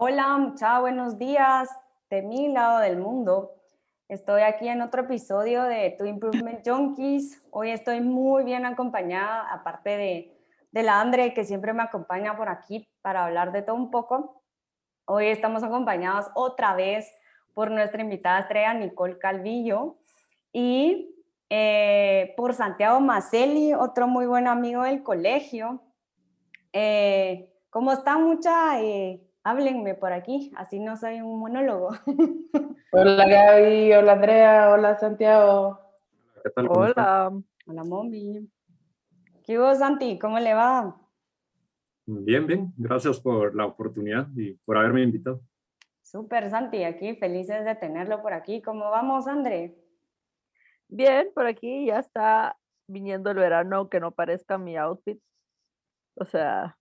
Hola, mucha buenos días de mi lado del mundo. Estoy aquí en otro episodio de Tu Improvement Junkies. Hoy estoy muy bien acompañada, aparte de, de la Andre, que siempre me acompaña por aquí para hablar de todo un poco. Hoy estamos acompañados otra vez por nuestra invitada estrella Nicole Calvillo y eh, por Santiago Maceli, otro muy buen amigo del colegio. Eh, ¿Cómo está mucha? Eh, háblenme por aquí, así no soy un monólogo. Hola Gaby, hola Andrea, hola Santiago. ¿Qué tal? Hola. Hola Mombi. ¿Qué hubo Santi? ¿Cómo le va? Bien, bien. Gracias por la oportunidad y por haberme invitado. Súper Santi, aquí felices de tenerlo por aquí. ¿Cómo vamos, André? Bien, por aquí ya está viniendo el verano, aunque no parezca mi outfit. O sea,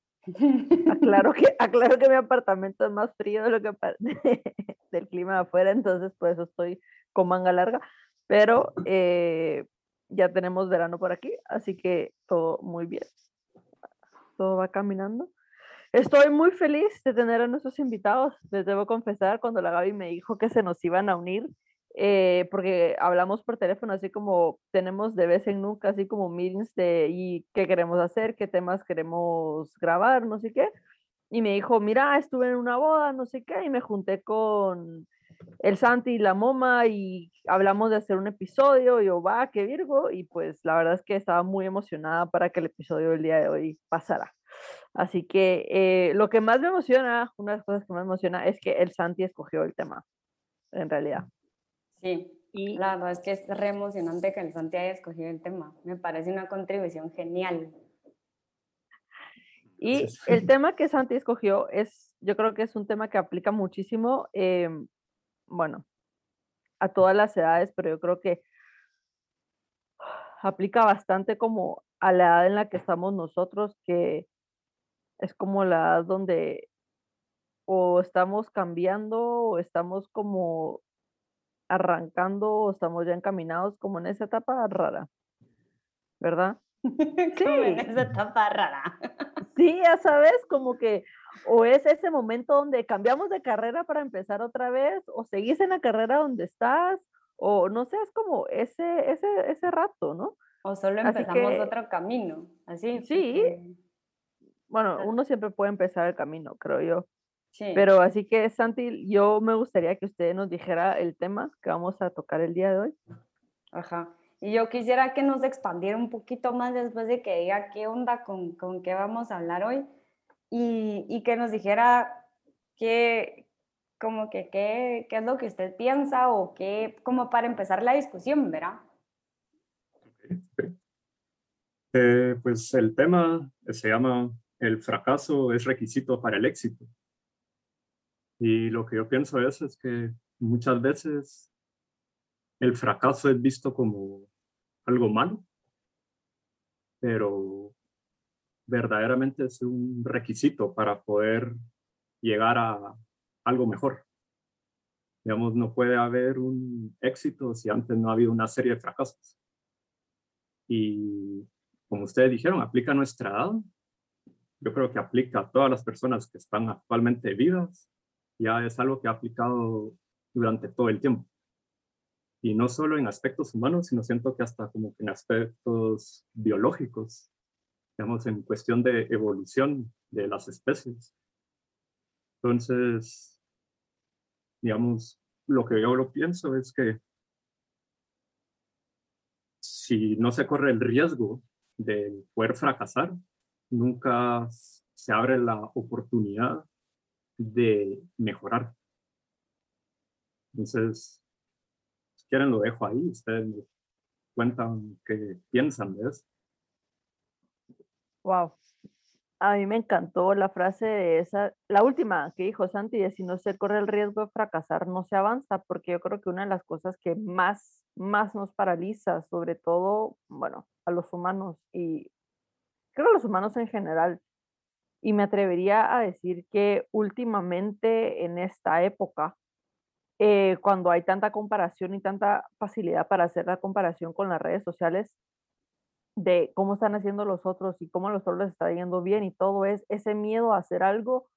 aclaro que, aclaro que mi apartamento es más frío de lo que del clima afuera, entonces por eso estoy con manga larga, pero eh, ya tenemos verano por aquí, así que todo muy bien. Todo va caminando. Estoy muy feliz de tener a nuestros invitados. Les debo confesar, cuando la Gaby me dijo que se nos iban a unir, eh, porque hablamos por teléfono, así como tenemos de vez en nunca, así como meetings de y qué queremos hacer, qué temas queremos grabar, no sé qué. Y me dijo, mira, estuve en una boda, no sé qué, y me junté con el Santi y la Moma y hablamos de hacer un episodio, y yo, va, qué Virgo, y pues la verdad es que estaba muy emocionada para que el episodio del día de hoy pasara. Así que eh, lo que más me emociona, una de las cosas que más me emociona es que el Santi escogió el tema, en realidad. Sí, y la verdad es que es re emocionante que el Santi haya escogido el tema. Me parece una contribución genial. Y el tema que Santi escogió es, yo creo que es un tema que aplica muchísimo, em, bueno, a todas las edades, pero yo creo que aplica bastante como a la edad en la que estamos nosotros, que es como la edad donde o estamos cambiando o estamos como arrancando o estamos ya encaminados como en esa etapa rara, ¿verdad? Sí. en esa etapa rara. Sí, ya sabes, como que o es ese momento donde cambiamos de carrera para empezar otra vez, o seguís en la carrera donde estás, o no sé, es como ese, ese, ese rato, ¿no? O solo empezamos otro camino, así. Sí. Bueno, uno siempre puede empezar el camino, creo yo. Pero así que, Santi, yo me gustaría que usted nos dijera el tema que vamos a tocar el día de hoy. Ajá. Y yo quisiera que nos expandiera un poquito más después de que diga qué onda con, con qué vamos a hablar hoy y, y que nos dijera qué, como que qué, qué es lo que usted piensa o qué, como para empezar la discusión, ¿verdad? Eh, pues el tema se llama El fracaso es requisito para el éxito. Y lo que yo pienso es, es que muchas veces el fracaso es visto como algo malo, pero verdaderamente es un requisito para poder llegar a algo mejor. Digamos, no puede haber un éxito si antes no ha habido una serie de fracasos. Y como ustedes dijeron, aplica a nuestra edad. Yo creo que aplica a todas las personas que están actualmente vivas ya es algo que ha aplicado durante todo el tiempo. Y no solo en aspectos humanos, sino siento que hasta como en aspectos biológicos, digamos, en cuestión de evolución de las especies. Entonces, digamos, lo que yo lo pienso es que si no se corre el riesgo de poder fracasar, nunca se abre la oportunidad de mejorar. Entonces, si quieren lo dejo ahí, ustedes me cuentan qué piensan de eso. Wow. A mí me encantó la frase de esa, la última que dijo Santi, de si no se corre el riesgo de fracasar, no se avanza, porque yo creo que una de las cosas que más, más nos paraliza, sobre todo, bueno, a los humanos y creo a los humanos en general, y me atrevería a decir que últimamente en esta época, eh, cuando hay tanta comparación y tanta facilidad para hacer la comparación con las redes sociales de cómo están haciendo los otros y cómo los otros les está yendo bien y todo es ese miedo a hacer algo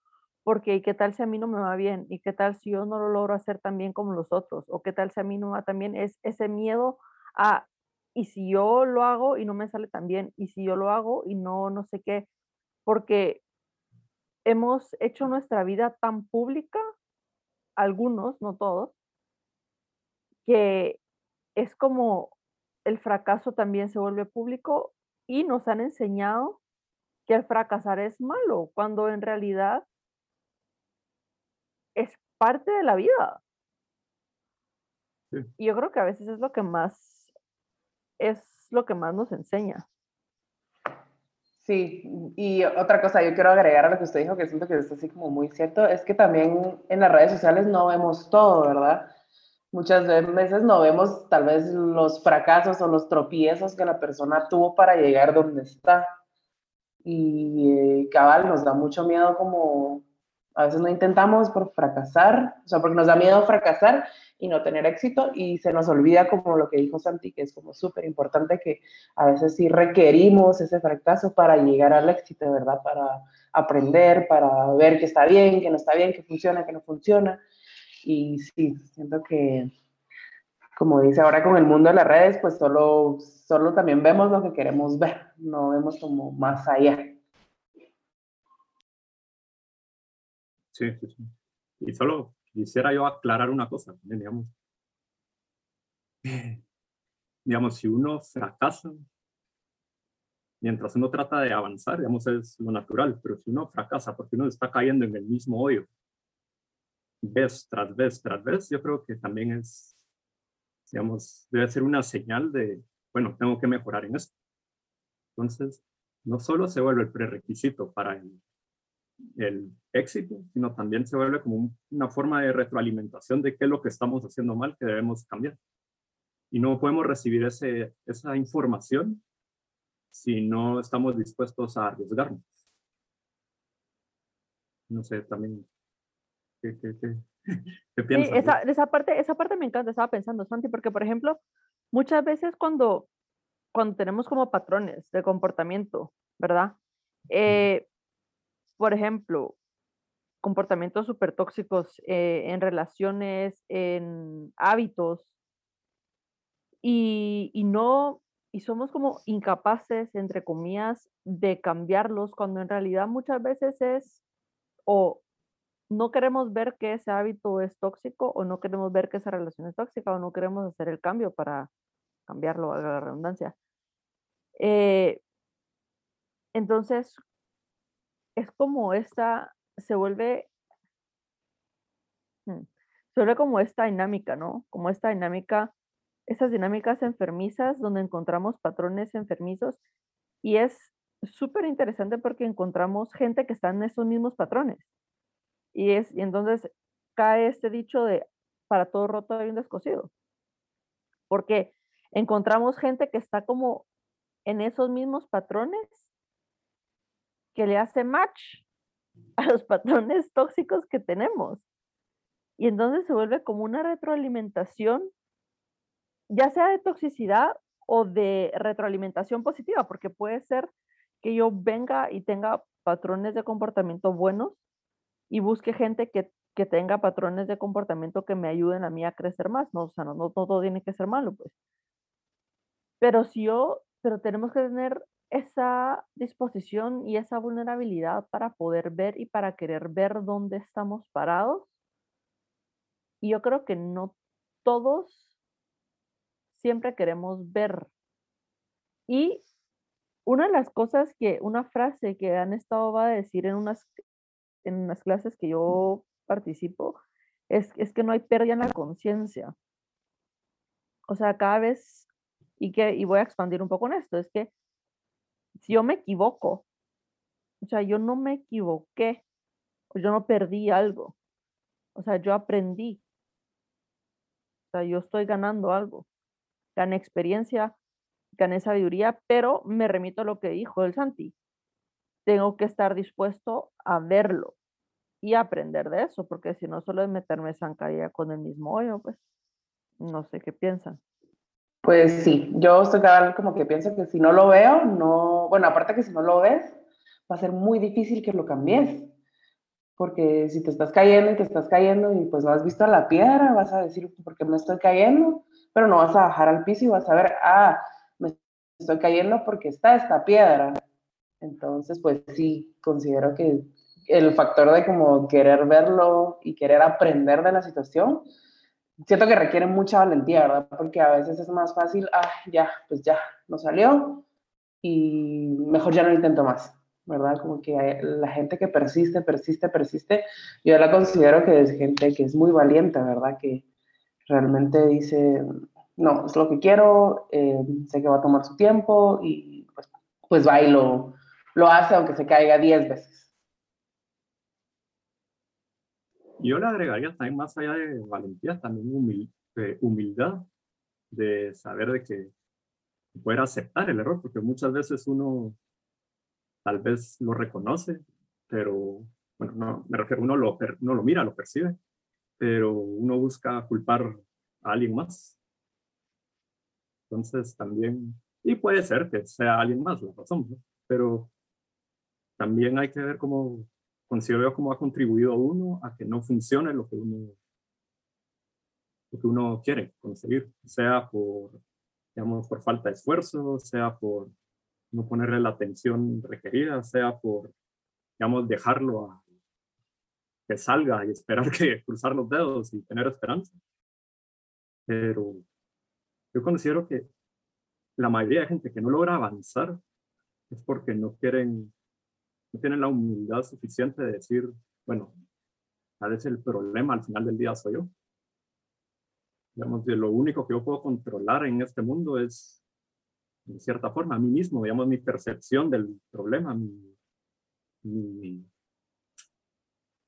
porque ¿y qué tal si a mí no me va bien? ¿Y qué tal si yo no lo logro hacer tan bien como los otros? ¿O qué tal si a mí no va tan bien? Es ese miedo a, ¿y si yo lo hago y no me sale tan bien? ¿Y si yo lo hago y no, no sé qué? Porque hemos hecho nuestra vida tan pública, algunos, no todos, que es como el fracaso también se vuelve público y nos han enseñado que el fracasar es malo, cuando en realidad es parte de la vida. Y yo creo que a veces es lo que más es lo que más nos enseña. Sí, y otra cosa, yo quiero agregar a lo que usted dijo, que siento que es así como muy cierto, es que también en las redes sociales no vemos todo, ¿verdad? Muchas veces no vemos tal vez los fracasos o los tropiezos que la persona tuvo para llegar donde está. Y eh, cabal, nos da mucho miedo como a veces no intentamos por fracasar, o sea, porque nos da miedo fracasar y no tener éxito y se nos olvida como lo que dijo Santi, que es como súper importante que a veces sí requerimos ese fracaso para llegar al éxito, ¿verdad? Para aprender, para ver que está bien, que no está bien, que funciona, que no funciona. Y sí, siento que, como dice ahora con el mundo de las redes, pues solo, solo también vemos lo que queremos ver, no vemos como más allá. Sí, sí, sí. Y solo quisiera yo aclarar una cosa, digamos. Digamos, si uno fracasa, mientras uno trata de avanzar, digamos, es lo natural, pero si uno fracasa porque uno está cayendo en el mismo hoyo, vez tras vez tras vez, yo creo que también es, digamos, debe ser una señal de, bueno, tengo que mejorar en esto. Entonces, no solo se vuelve el prerequisito para el, el éxito, sino también se vuelve como una forma de retroalimentación de qué es lo que estamos haciendo mal, que debemos cambiar. Y no podemos recibir ese, esa información si no estamos dispuestos a arriesgarnos. No sé, también, ¿qué, qué, qué, qué piensas? Sí, esa, esa, parte, esa parte me encanta, estaba pensando, Santi, porque, por ejemplo, muchas veces cuando, cuando tenemos como patrones de comportamiento, ¿verdad? Eh, por ejemplo, comportamientos súper tóxicos eh, en relaciones, en hábitos, y, y, no, y somos como incapaces, entre comillas, de cambiarlos, cuando en realidad muchas veces es, o no queremos ver que ese hábito es tóxico, o no queremos ver que esa relación es tóxica, o no queremos hacer el cambio para cambiarlo, a la redundancia. Eh, entonces, es como esta, se vuelve, mm, se vuelve como esta dinámica, ¿no? Como esta dinámica, esas dinámicas enfermizas donde encontramos patrones enfermizos y es súper interesante porque encontramos gente que está en esos mismos patrones. Y es, y entonces cae este dicho de para todo roto hay un descosido. Porque encontramos gente que está como en esos mismos patrones que le hace match a los patrones tóxicos que tenemos. Y entonces se vuelve como una retroalimentación, ya sea de toxicidad o de retroalimentación positiva, porque puede ser que yo venga y tenga patrones de comportamiento buenos y busque gente que, que tenga patrones de comportamiento que me ayuden a mí a crecer más. No, o sea, no, no, todo tiene que ser malo, pues. Pero si yo, pero tenemos que tener esa disposición y esa vulnerabilidad para poder ver y para querer ver dónde estamos parados. Y yo creo que no todos siempre queremos ver. Y una de las cosas que, una frase que han estado va a decir en unas, en unas clases que yo participo, es, es que no hay pérdida en la conciencia. O sea, cada vez, y, que, y voy a expandir un poco en esto, es que yo me equivoco, o sea, yo no me equivoqué, yo no perdí algo, o sea, yo aprendí, o sea, yo estoy ganando algo, gané experiencia, gané sabiduría, pero me remito a lo que dijo el Santi, tengo que estar dispuesto a verlo y aprender de eso, porque si no solo es meterme zancadilla con el mismo hoyo, pues. No sé qué piensan. Pues sí, yo estoy como que pienso que si no lo veo, no, bueno, aparte que si no lo ves, va a ser muy difícil que lo cambies. porque si te estás cayendo y te estás cayendo y pues no has visto la piedra, vas a decir, ¿por qué me estoy cayendo? Pero no vas a bajar al piso y vas a ver, ah, me estoy cayendo porque está esta piedra. Entonces, pues sí, considero que el factor de como querer verlo y querer aprender de la situación, siento que requiere mucha valentía, ¿verdad? Porque a veces es más fácil, ah, ya, pues ya, no salió y mejor ya no intento más. ¿verdad? Como que la gente que persiste, persiste, persiste, yo la considero que es gente que es muy valiente, ¿verdad? Que realmente dice, no, es lo que quiero, eh, sé que va a tomar su tiempo y pues, pues va y lo, lo hace aunque se caiga 10 veces. Yo le agregaría también más allá de valentía, también humildad, de saber de que poder aceptar el error, porque muchas veces uno tal vez lo reconoce, pero, bueno, no, me refiero, uno lo, no lo mira, lo percibe, pero uno busca culpar a alguien más. Entonces también, y puede ser que sea alguien más la razón, pero también hay que ver cómo, considero cómo ha contribuido uno a que no funcione lo que uno, lo que uno quiere conseguir, sea por, digamos, por falta de esfuerzo, sea por no ponerle la atención requerida, sea por, digamos, dejarlo a que salga y esperar que cruzar los dedos y tener esperanza. Pero yo considero que la mayoría de gente que no logra avanzar es porque no quieren, no tienen la humildad suficiente de decir, bueno, tal vez el problema al final del día soy yo. Digamos, de lo único que yo puedo controlar en este mundo es en cierta forma, a mí mismo, digamos, mi percepción del problema, mi,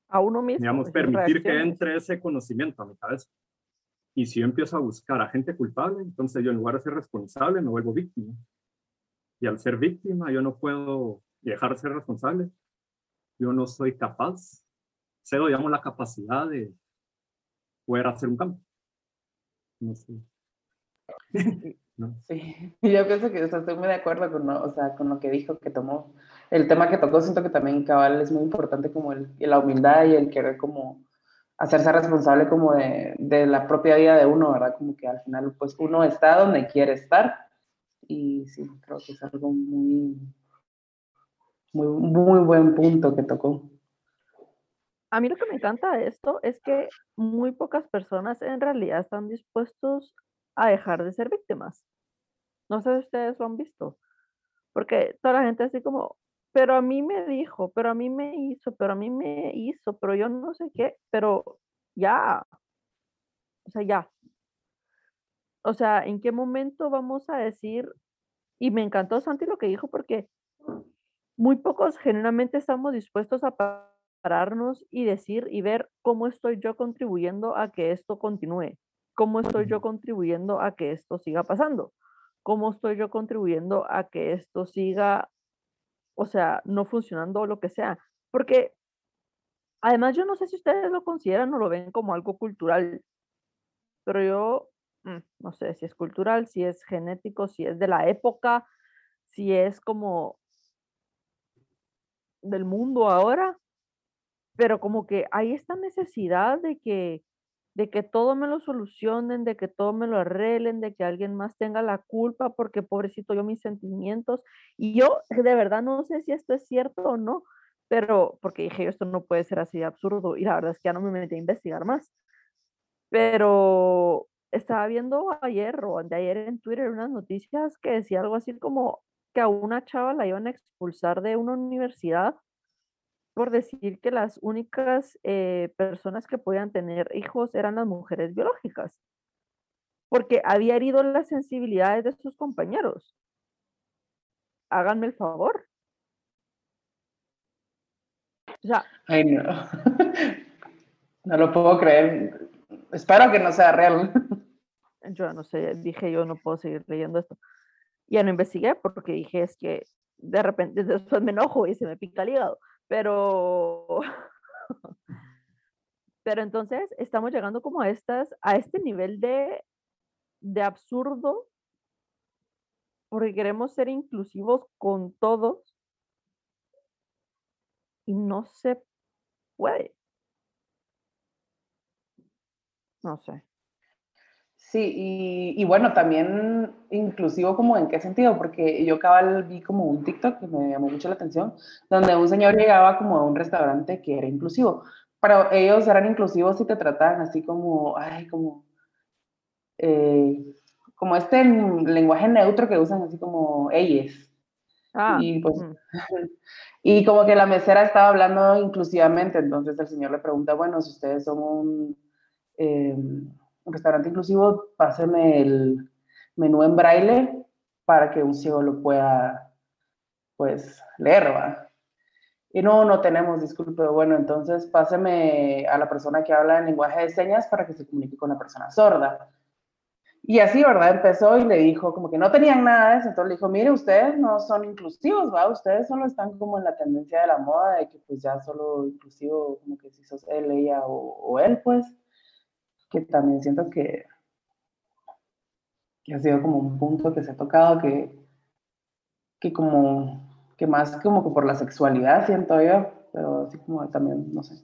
a uno mismo. Digamos, permitir que entre ese conocimiento a mi cabeza. Y si yo empiezo a buscar a gente culpable, entonces yo en lugar de ser responsable me vuelvo víctima. Y al ser víctima yo no puedo dejar de ser responsable. Yo no soy capaz, cedo, digamos, la capacidad de poder hacer un cambio. No sé. Sí, yo pienso que estoy muy de acuerdo con, o sea, con lo que dijo, que tomó. El tema que tocó, siento que también cabal es muy importante como el, la humildad y el querer como hacerse responsable como de, de, la propia vida de uno, ¿verdad? Como que al final pues uno está donde quiere estar y sí, creo que es algo muy, muy, muy buen punto que tocó. A mí lo que me encanta de esto es que muy pocas personas en realidad están dispuestos a dejar de ser víctimas. No sé si ustedes lo han visto, porque toda la gente así como, pero a mí me dijo, pero a mí me hizo, pero a mí me hizo, pero yo no sé qué, pero ya, o sea, ya. O sea, ¿en qué momento vamos a decir? Y me encantó Santi lo que dijo porque muy pocos generalmente estamos dispuestos a pararnos y decir y ver cómo estoy yo contribuyendo a que esto continúe. ¿Cómo estoy yo contribuyendo a que esto siga pasando? ¿Cómo estoy yo contribuyendo a que esto siga, o sea, no funcionando o lo que sea? Porque además yo no sé si ustedes lo consideran o lo ven como algo cultural, pero yo mm, no sé si es cultural, si es genético, si es de la época, si es como del mundo ahora, pero como que hay esta necesidad de que de que todo me lo solucionen, de que todo me lo arreglen, de que alguien más tenga la culpa porque pobrecito yo mis sentimientos. Y yo de verdad no sé si esto es cierto o no, pero porque dije, esto no puede ser así de absurdo y la verdad es que ya no me metí a investigar más. Pero estaba viendo ayer o de ayer en Twitter unas noticias que decía algo así como que a una chava la iban a expulsar de una universidad por decir que las únicas eh, personas que podían tener hijos eran las mujeres biológicas, porque había herido las sensibilidades de sus compañeros. Háganme el favor. O sea, Ay, no. no lo puedo creer. Espero que no sea real. Yo no sé, dije yo no puedo seguir leyendo esto. Ya no investigué porque dije es que de repente después me enojo y se me pica el hígado. Pero, pero entonces estamos llegando como a estas, a este nivel de, de absurdo, porque queremos ser inclusivos con todos y no sé puede. No sé. Sí, y, y, bueno, también inclusivo como en qué sentido, porque yo cabal vi como un TikTok que me llamó mucho la atención, donde un señor llegaba como a un restaurante que era inclusivo, pero ellos eran inclusivos y te trataban así como, ay, como, eh, como este lenguaje neutro que usan así como ellos. Ah, y, pues, y como que la mesera estaba hablando inclusivamente, entonces el señor le pregunta, bueno, si ustedes son un... Eh, un restaurante inclusivo, páseme el menú en braille para que un ciego lo pueda, pues, leer, ¿va? Y no, no tenemos, disculpe. Bueno, entonces páseme a la persona que habla en lenguaje de señas para que se comunique con la persona sorda. Y así, ¿verdad? Empezó y le dijo como que no tenían nada de eso. Entonces le dijo, mire, ustedes no son inclusivos, ¿va? Ustedes solo están como en la tendencia de la moda de que pues ya solo inclusivo, como que si sos él, ella o, o él, pues que también siento que, ha sido como un punto que se ha tocado, que, que como, que más como que por la sexualidad siento yo, pero así como también, no sé.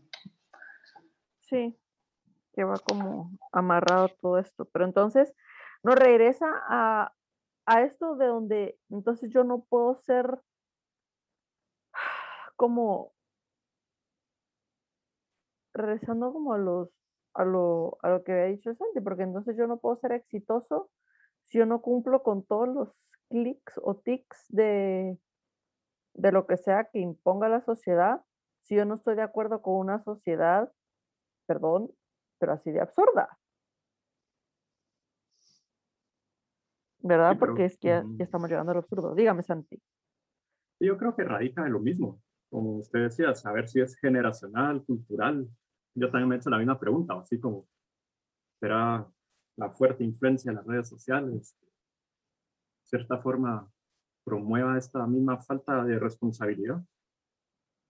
Sí, que va como amarrado todo esto, pero entonces nos regresa a, a esto de donde entonces yo no puedo ser como regresando como a los a lo, a lo que había dicho Santi, porque entonces yo no puedo ser exitoso si yo no cumplo con todos los clics o tics de, de lo que sea que imponga la sociedad, si yo no estoy de acuerdo con una sociedad, perdón, pero así de absurda. ¿Verdad? Porque es que ya, estamos llegando al absurdo. Dígame, Santi. Yo creo que radica en lo mismo, como usted decía, saber si es generacional, cultural, yo también me he hecho la misma pregunta, así como, ¿será la fuerte influencia de las redes sociales? De cierta forma promueva esta misma falta de responsabilidad.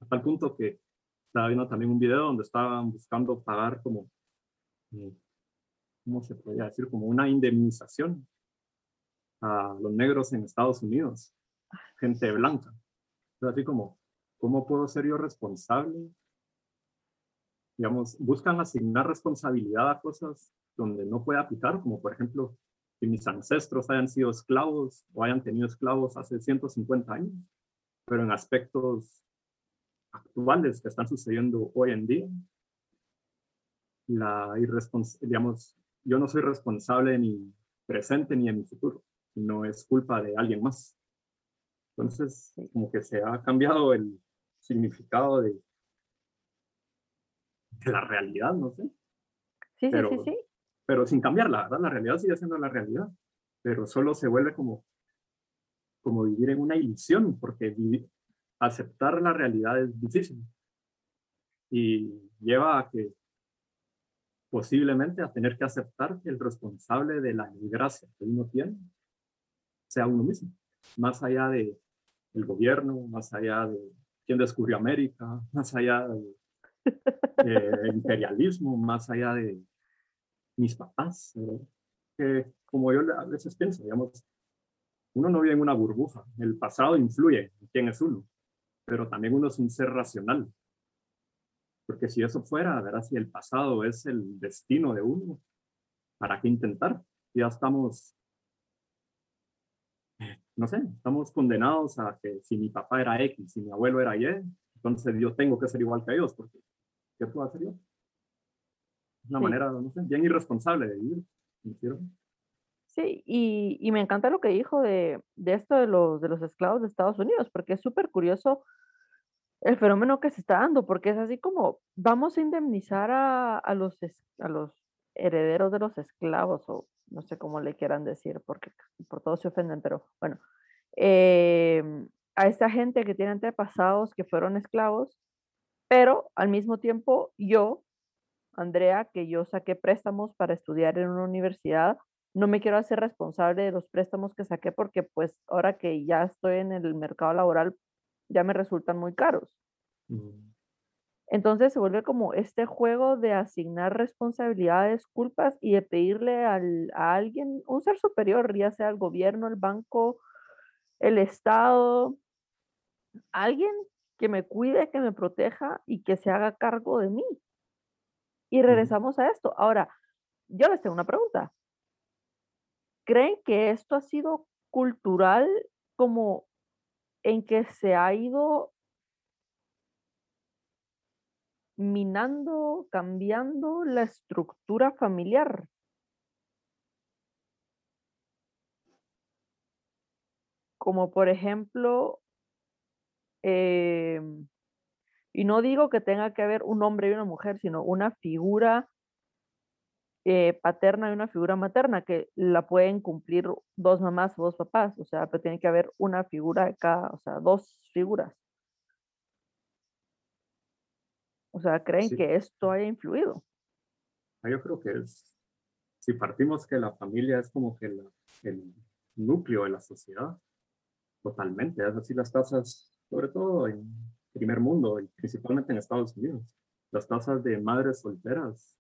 A tal punto que estaba viendo también un video donde estaban buscando pagar como, eh, ¿cómo se podría decir? Como una indemnización a los negros en Estados Unidos, gente blanca. así como, ¿cómo puedo ser yo responsable digamos, buscan asignar responsabilidad a cosas donde no puede aplicar, como por ejemplo que mis ancestros hayan sido esclavos o hayan tenido esclavos hace 150 años, pero en aspectos actuales que están sucediendo hoy en día, la digamos, yo no soy responsable de mi presente ni de mi futuro, no es culpa de alguien más. Entonces, como que se ha cambiado el significado de de la realidad, no sé. Sí, sí, sí, sí. Pero sin cambiarla, ¿verdad? La realidad sigue siendo la realidad, pero solo se vuelve como, como vivir en una ilusión, porque aceptar la realidad es difícil y lleva a que posiblemente a tener que aceptar que el responsable de la desgracia que uno tiene sea uno mismo, más allá de el gobierno, más allá de quién descubrió América, más allá de eh, imperialismo, más allá de mis papás, que como yo a veces pienso, digamos, uno no vive en una burbuja, el pasado influye en quién es uno, pero también uno es un ser racional, porque si eso fuera, verás, si el pasado es el destino de uno, ¿para qué intentar? Ya estamos, no sé, estamos condenados a que si mi papá era X, si mi abuelo era Y, entonces yo tengo que ser igual que ellos, porque ¿qué puedo hacer yo? Una manera, no sé, bien irresponsable de vivir. Sí, y, y, me encanta lo que dijo de, de, esto de los, de los esclavos de Estados Unidos, porque es súper curioso el fenómeno que se está dando, porque es así como vamos a indemnizar a, a, los, a los herederos de los esclavos, o no sé cómo le quieran decir, porque por todos se ofenden, pero bueno, eh, a esta gente que tiene antepasados que fueron esclavos, pero al mismo tiempo yo, Andrea, que yo saqué préstamos para estudiar en una universidad, no me quiero hacer responsable de los préstamos que saqué porque pues ahora que ya estoy en el mercado laboral ya me resultan muy caros. Mm. Entonces se vuelve como este juego de asignar responsabilidades, culpas y de pedirle al, a alguien, un ser superior, ya sea el gobierno, el banco, el Estado, alguien que me cuide, que me proteja y que se haga cargo de mí. Y regresamos a esto. Ahora, yo les tengo una pregunta. ¿Creen que esto ha sido cultural como en que se ha ido minando, cambiando la estructura familiar? Como por ejemplo, em, y no digo que tenga que haber un hombre y una mujer, sino una figura eh, paterna y una figura materna que la pueden cumplir dos mamás o dos papás, o sea, pero tiene que haber una figura de cada, o sea, dos figuras. O sea, ¿creen que esto haya influido? Ah, yo creo que es, si partimos que la familia es como que el núcleo de la sociedad, totalmente, es así las tasas, sobre todo en primer mundo y principalmente en Estados Unidos, las tasas de madres solteras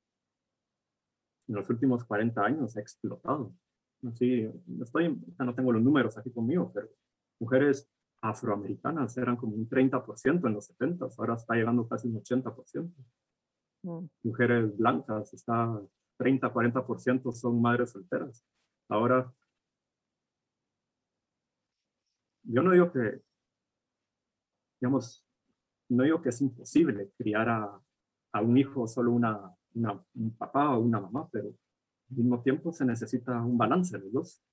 en los últimos 40 años ha explotado. Así, estoy, no tengo los números aquí conmigo, pero mujeres afroamericanas eran como un 30% en los 70, ahora está llegando casi un 80%. Mm. Mujeres blancas, está 30, 40% son madres solteras. Ahora, yo no digo que, digamos, no digo que es imposible criar a, a un hijo solo una, un papá o una mamá, pero al mismo tiempo se necesita un balance de los dos.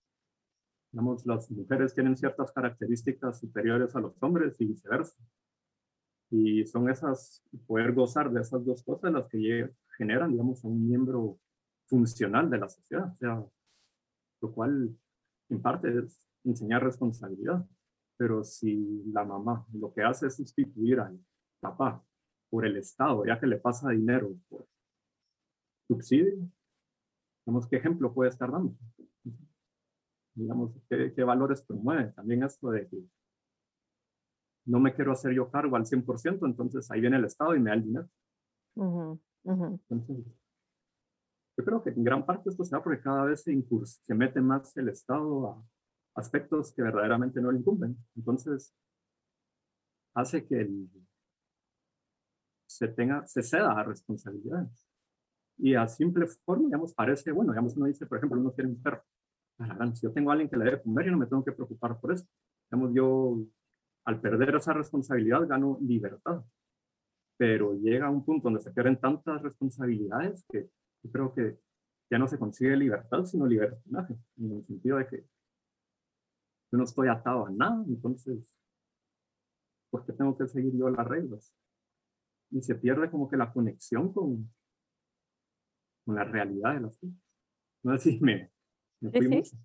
Digamos, las mujeres tienen ciertas características superiores a los hombres y viceversa. Y son esas, poder gozar de esas dos cosas las que generan, digamos, a un miembro funcional de la sociedad. O sea, lo cual en parte es enseñar responsabilidad. Pero si la mamá lo que hace es sustituir al papá por el Estado, ya que le pasa dinero por subsidio, digamos, ¿qué ejemplo puede estar dando? Digamos, ¿qué, valores promueve? También esto de que no me quiero hacer yo cargo al 100%, entonces ahí viene el Estado y me da el dinero. Entonces, yo creo que en gran parte esto se da porque cada vez se, se mete más el Estado a aspectos que verdaderamente no le incumben. Entonces, hace que el, se tenga, se ceda a responsabilidades. Y a simple forma, digamos, parece, bueno, digamos, uno dice, por ejemplo, uno quiere un perro. Si yo tengo a alguien que le debe comer, yo no me tengo que preocupar por eso. Digamos, yo, al perder esa responsabilidad, gano libertad. Pero llega un punto donde se pierden tantas responsabilidades que yo creo que ya no se consigue libertad, sino libertinaje, en el sentido de que yo no estoy atado a nada, entonces, ¿por qué tengo que seguir yo las reglas? Y se pierde como que la conexión con, con la realidad de las cosas. No sé si me, fui mucho.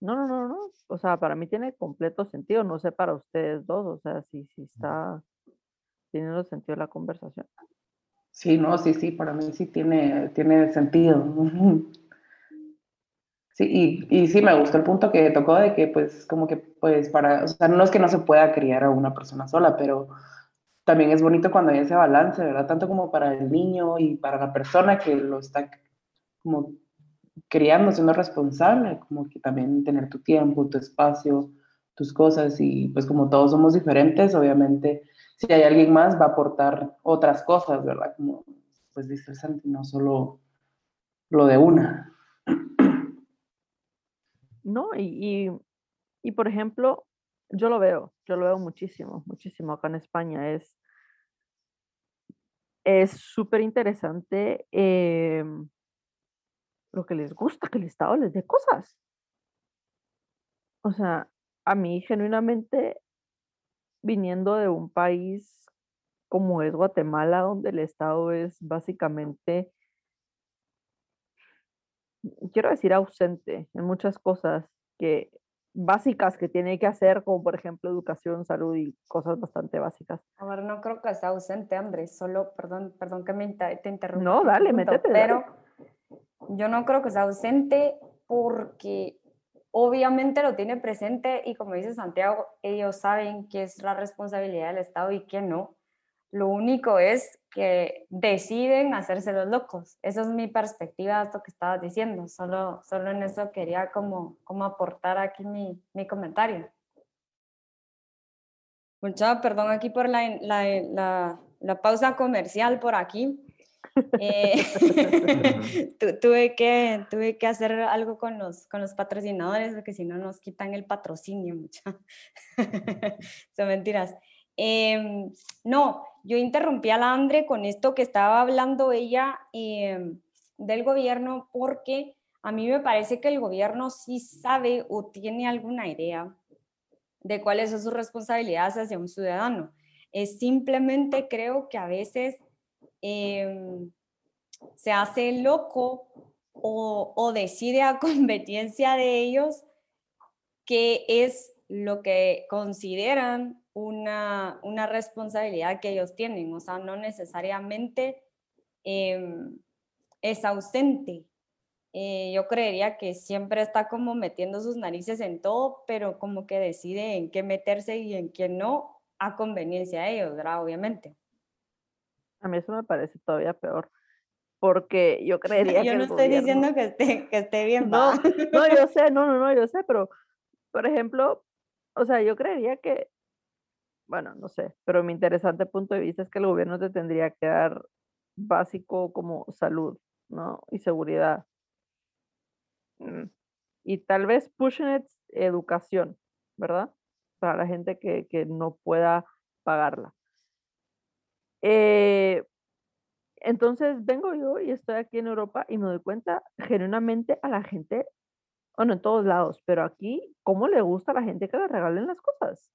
No, no, no, no. O sea, para mí tiene completo sentido. No sé para ustedes dos. O sea, si, si está teniendo sentido la conversación. Sí, no, sí, sí, para mí sí tiene, tiene sentido. Sí, y, y, sí me gustó el punto que tocó de que pues como que pues para, o sea, no es que no se pueda criar a una persona sola, pero también es bonito cuando hay ese balance, ¿verdad? Tanto como para el niño y para la persona que lo está como criando, siendo responsable, como que también tener tu tiempo, tu espacio, tus cosas y pues como todos somos diferentes, obviamente si hay alguien más va a aportar otras cosas, ¿verdad? Como pues dice Santi, no solo lo de una. No, y, y, por ejemplo, yo lo veo, yo lo veo muchísimo, muchísimo acá en España. Es es súper interesante em, lo que les gusta, que el Estado les dé cosas. O sea, a mí genuinamente, viniendo de un país como es Guatemala, donde el Estado es básicamente, quiero decir, ausente en muchas cosas que básicas que tiene que hacer, como por ejemplo educación, salud y cosas bastante básicas. A ver, no creo que sea ausente, Andrés, solo, perdón, perdón que me te interrumpa. No, dale, métete. Pero yo no creo que sea ausente porque obviamente lo tiene presente y como dice Santiago, ellos saben que es la responsabilidad del Estado y que no. Lo único es que deciden hacerse los locos. Esa es mi perspectiva de esto que estabas diciendo. Solo, solo en eso quería como, como aportar aquí mi, mi comentario. Mucha perdón aquí por la, la, la, la pausa comercial por aquí. Eh, tuve, que, tuve que hacer algo con los, con los patrocinadores porque si no nos quitan el patrocinio. Mucha. Son mentiras. Em, no, yo interrumpí a la Andre con esto que estaba hablando ella em, del gobierno porque a mí me parece que el gobierno sí sabe o tiene alguna idea de cuáles son sus responsabilidades hacia un ciudadano. Es simplemente creo que a veces em, se hace loco o, decide a conveniencia de ellos qué es lo que consideran una, una, responsabilidad que ellos tienen. O sea, no necesariamente em, es ausente. Eh, yo creería que siempre está como metiendo sus narices en todo, pero como que decide en qué meterse y en qué no, a conveniencia de ellos, ¿verdad? Obviamente. A mí eso me parece todavía peor, porque yo creería yo que... no estoy diciendo que esté, que esté bien. No, no, yo sé, no, no, no, yo sé, pero, por ejemplo, o sea, yo creería que, bueno, no sé, pero mi interesante punto de vista es que el gobierno te tendría que dar básico como salud, ¿no? Y seguridad. Mm, y tal vez Pushnet educación, ¿verdad? Para la gente que, que no pueda pagarla. Eh, entonces vengo yo y estoy aquí en Europa y me doy cuenta genuinamente a la gente, bueno, en todos lados, pero aquí, ¿cómo le gusta a la gente que le regalen las cosas?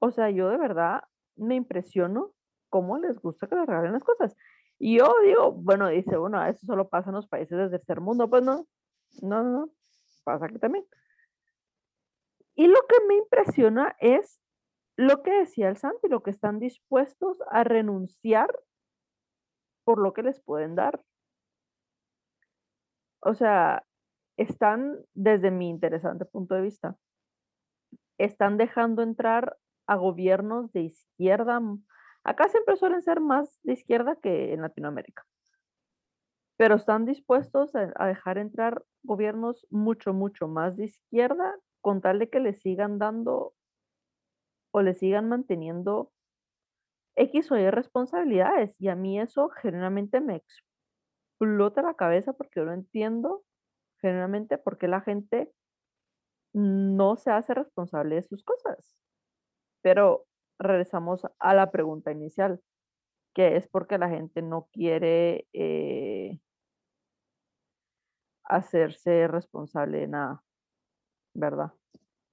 O sea, yo de verdad me impresiono cómo les gusta que le regalen las cosas. Y yo digo, bueno, dice, bueno, eso solo pasa en los países del tercer mundo. Pues no, no, no, pasa aquí también. Y lo que me impresiona es lo que decía el Santi, lo que están dispuestos a renunciar por lo que les pueden dar. O sea, están, desde mi interesante punto de vista, están dejando entrar a gobiernos de izquierda. Acá siempre suelen ser más de izquierda que en Latinoamérica pero están dispuestos a, dejar entrar gobiernos mucho, mucho más de izquierda con tal de que le sigan dando o le sigan manteniendo X o Y responsabilidades. Y a mí eso generalmente me explota la cabeza porque yo no entiendo generalmente por qué la gente no se hace responsable de sus cosas. Pero regresamos a la pregunta inicial, que es porque la gente no quiere eh, hacerse responsable de nada, ¿verdad?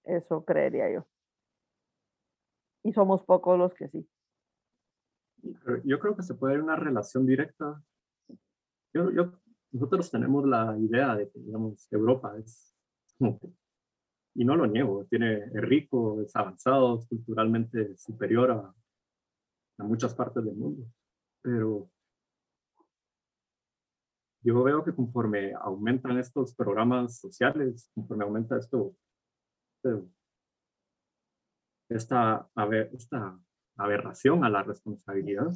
Eso creería yo. Y somos pocos los que sí. Yo creo que se puede ver una relación directa. Yo, yo, nosotros tenemos la idea de que, digamos, Europa es y no lo niego, tiene, es rico, es avanzado, es culturalmente superior a, a muchas partes del mundo, pero yo veo que conforme aumentan estos programas sociales, conforme aumenta esto, esta, esta aberración a la responsabilidad,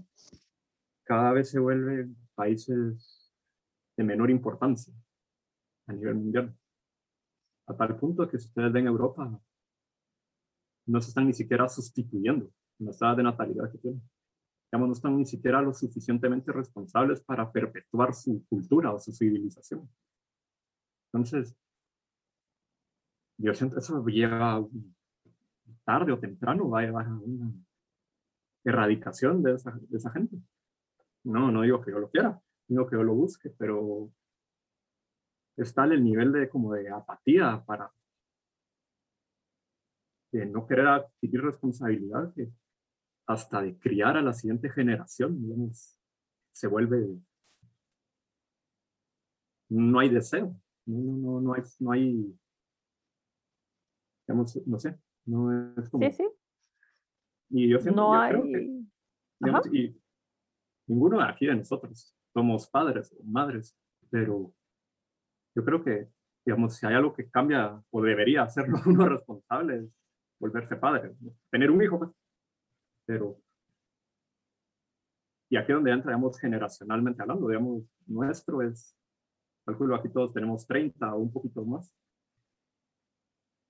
cada vez se vuelven países de menor importancia a nivel mundial. A tal punto que si ustedes ven Europa, no se están ni siquiera sustituyendo en las tasas de natalidad que tienen digamos, no están ni siquiera lo suficientemente responsables para perpetuar su cultura o su civilización. Entonces, yo siento que eso llega tarde o temprano, va a llevar a una erradicación de esa, de esa gente. No, no digo que yo lo quiera, digo que yo lo busque, pero está el nivel de como de apatía para de no querer adquirir responsabilidad que hasta de criar a la siguiente generación, digamos, se vuelve, no hay deseo, no, no, no, hay, no hay, digamos, no sé, no es como... Sí, sí. Y yo, siempre, no creo que, digamos, y ninguno de aquí de nosotros somos padres o madres, pero yo creo que, digamos, si hay algo que cambia o debería hacerlo uno responsable es volverse padre, tener un hijo, pues. Pero y aquí donde entra, digamos, generacionalmente hablando, digamos, nuestro es, calculo aquí todos tenemos 30 o un poquito más,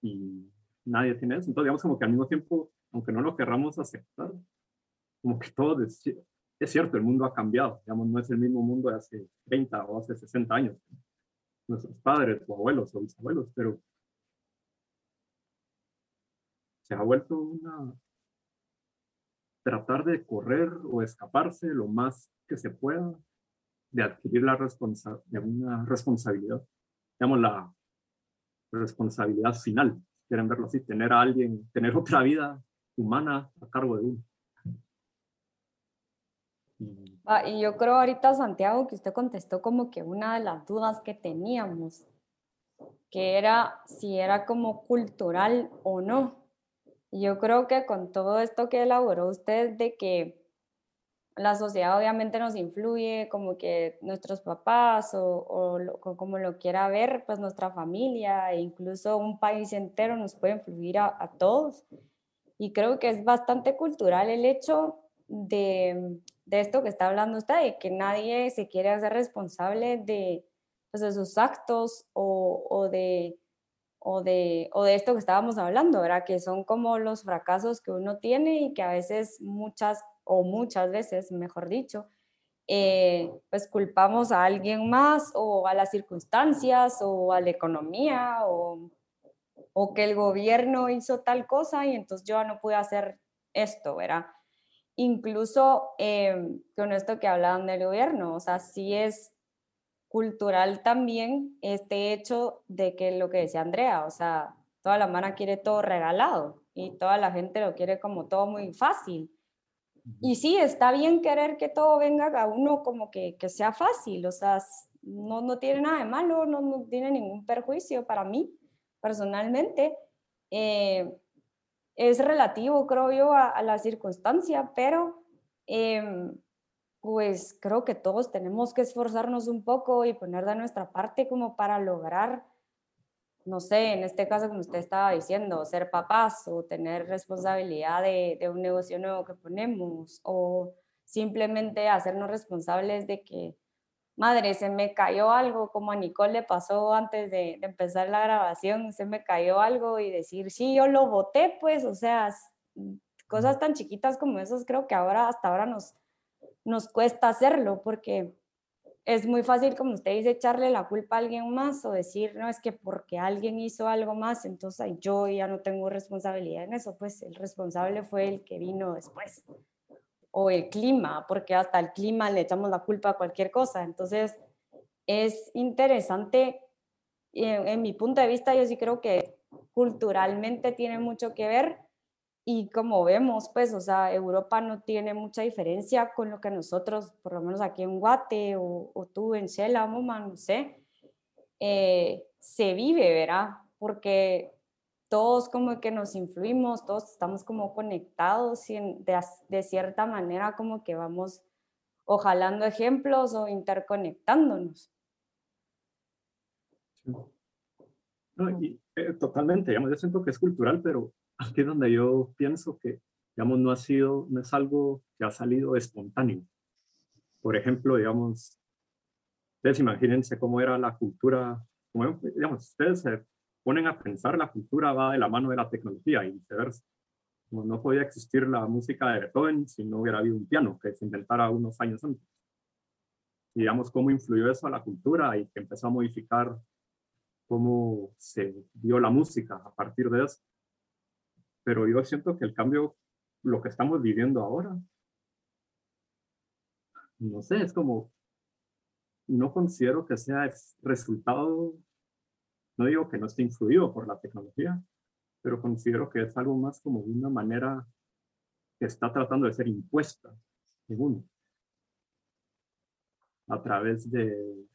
y nadie tiene eso, entonces digamos como que al mismo tiempo aunque no lo querramos aceptar, como que todo es, es cierto, el mundo ha cambiado, digamos, no es el mismo mundo de hace 30 o hace 60 años, nuestros padres o abuelos o bisabuelos, pero se ha vuelto una tratar de correr o escaparse lo más que se pueda de adquirir la responsa de una responsabilidad, digamos la responsabilidad final, quieren verlo así, tener a alguien, tener otra vida humana a cargo de uno. Ah, y yo creo ahorita, Santiago, que usted contestó como que una de las dudas que teníamos, que era si era como cultural o no. Y yo creo que con todo esto que elaboró usted de que la sociedad obviamente nos influye, como que nuestros papás o, como lo quiera ver, pues nuestra familia e incluso un país entero nos puede influir a, a todos. Y creo que es bastante cultural el hecho de, de esto que está hablando usted, de que nadie se quiere hacer responsable de, pues, de sus actos o, o, de, o, de, o de esto que estábamos hablando, ¿verdad? Que son como los fracasos que uno tiene y que a veces muchas, o muchas veces, mejor dicho, eh, pues culpamos a alguien más o a las circunstancias o a la economía o, o que el gobierno hizo tal cosa y entonces yo no pude hacer esto, ¿verdad? Incluso em, con esto que hablaban del gobierno, o sea, sí es cultural también este hecho de que lo que decía Andrea, o sea, toda la mano quiere todo regalado y toda la gente lo quiere como todo muy fácil. Y sí, está bien querer que todo venga a uno como que, que sea fácil, o sea, no, no tiene nada de malo, no, no tiene ningún perjuicio para mí personalmente. Eh, es relativo, creo yo, a, la circunstancia, pero em, pues creo que todos tenemos que esforzarnos un poco y poner de nuestra parte como para lograr, no sé, en este caso como usted estaba diciendo, ser papás o tener responsabilidad de, de un negocio nuevo que ponemos o simplemente hacernos responsables de que madre, se me cayó algo, como a Nicole le pasó antes de, empezar la grabación, se me cayó algo y decir, sí, yo lo voté, pues, o sea, cosas tan chiquitas como esas, creo que ahora, hasta ahora nos, nos cuesta hacerlo, porque es muy fácil, como usted dice, echarle la culpa a alguien más o decir, no, es que porque alguien hizo algo más, entonces yo ya no tengo responsabilidad en eso, pues el responsable fue el que vino después o el clima, porque hasta el clima le echamos la culpa a cualquier cosa. Entonces, es interesante, en, en mi punto de vista, yo sí creo que culturalmente tiene mucho que ver y como vemos, pues, o sea, Europa no tiene mucha diferencia con lo que nosotros, por lo menos aquí en Guate o, o tú en Shela, Moma, no sé, eh, se vive, ¿verdad? Porque todos como que nos influimos, todos estamos como conectados y de, de, cierta manera como que vamos o jalando ejemplos o interconectándonos. No, y, eh, totalmente, digamos, yo siento que es cultural, pero aquí es donde yo pienso que, digamos, no ha sido, no es algo que ha salido espontáneo. Por ejemplo, digamos, ustedes imagínense cómo era la cultura, como, digamos, ustedes se ponen a pensar, la cultura va de la mano de la tecnología y viceversa. No, podía existir la música de Beethoven si no hubiera habido un piano que se inventara unos años antes. Digamos cómo influyó eso a la cultura y que empezó a modificar cómo se dio la música a partir de eso. Pero yo siento que el cambio, lo que estamos viviendo ahora, no sé, es como, no considero que sea resultado no digo que no esté influido por la tecnología, pero considero que es algo más como una manera que está tratando de ser impuesta a través de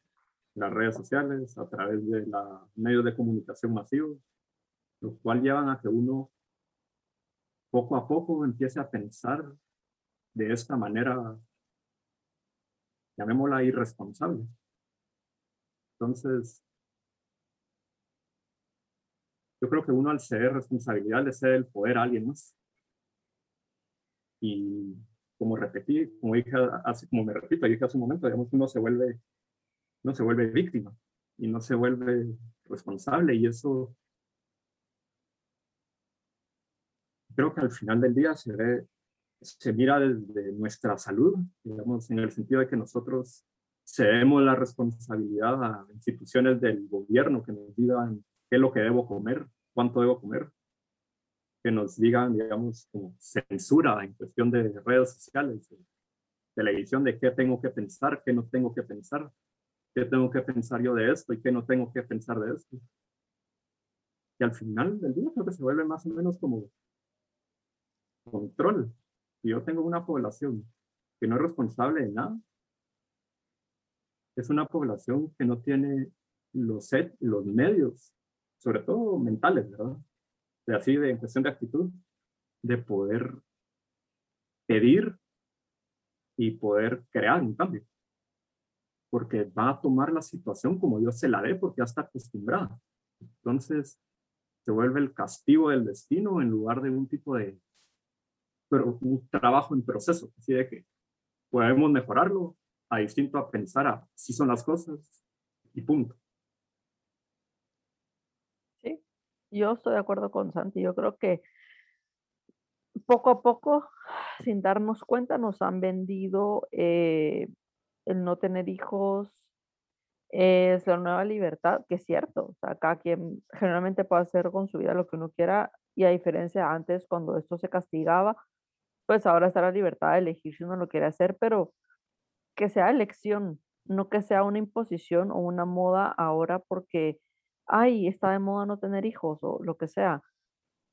las redes sociales, a través de los medios de comunicación masivos, lo cual llevan a que uno poco a poco empiece a pensar de esta manera, llamémosla irresponsable. Entonces, yo creo que uno al ceder responsabilidad le cede el poder a alguien más. Y como repetí, como dije hace, como me repito, dije hace un momento, digamos, uno se vuelve, no se vuelve víctima y no se vuelve responsable y eso creo que al final del día se ve, se mira desde nuestra salud, digamos, en el sentido de que nosotros cedemos la responsabilidad a instituciones del gobierno que nos digan qué es lo que debo comer, cuánto debo comer, que nos digan, digamos, como censura en cuestión de redes sociales, de televisión, de qué tengo que pensar, qué no tengo que pensar, qué tengo que pensar yo de esto y qué no tengo que pensar de esto. Y al final del día creo que se vuelve más o menos como control. Si yo tengo una población que no es responsable de nada, es una población que no tiene los, los medios, sobre todo mentales, ¿verdad? De así, de en cuestión de actitud, de poder pedir y poder crear un cambio. Porque va a tomar la situación como Dios se la dé, porque ya está acostumbrada. Entonces, se vuelve el castigo del destino en lugar de un tipo de pero un trabajo en proceso, así de que podemos mejorarlo a distinto a pensar a si son las cosas y punto. Sí, yo estoy de acuerdo con Santi. Yo creo que poco a poco, sin darnos cuenta, nos han vendido eh, el no tener hijos es la nueva libertad, que es cierto. O sea, cada quien generalmente puede hacer con su vida lo que uno quiera y a diferencia antes, cuando esto se castigaba, pues ahora está la libertad de elegir si uno lo quiere hacer, pero que sea elección, no que sea una imposición o una moda ahora porque, ay, está de moda no tener hijos o lo que sea,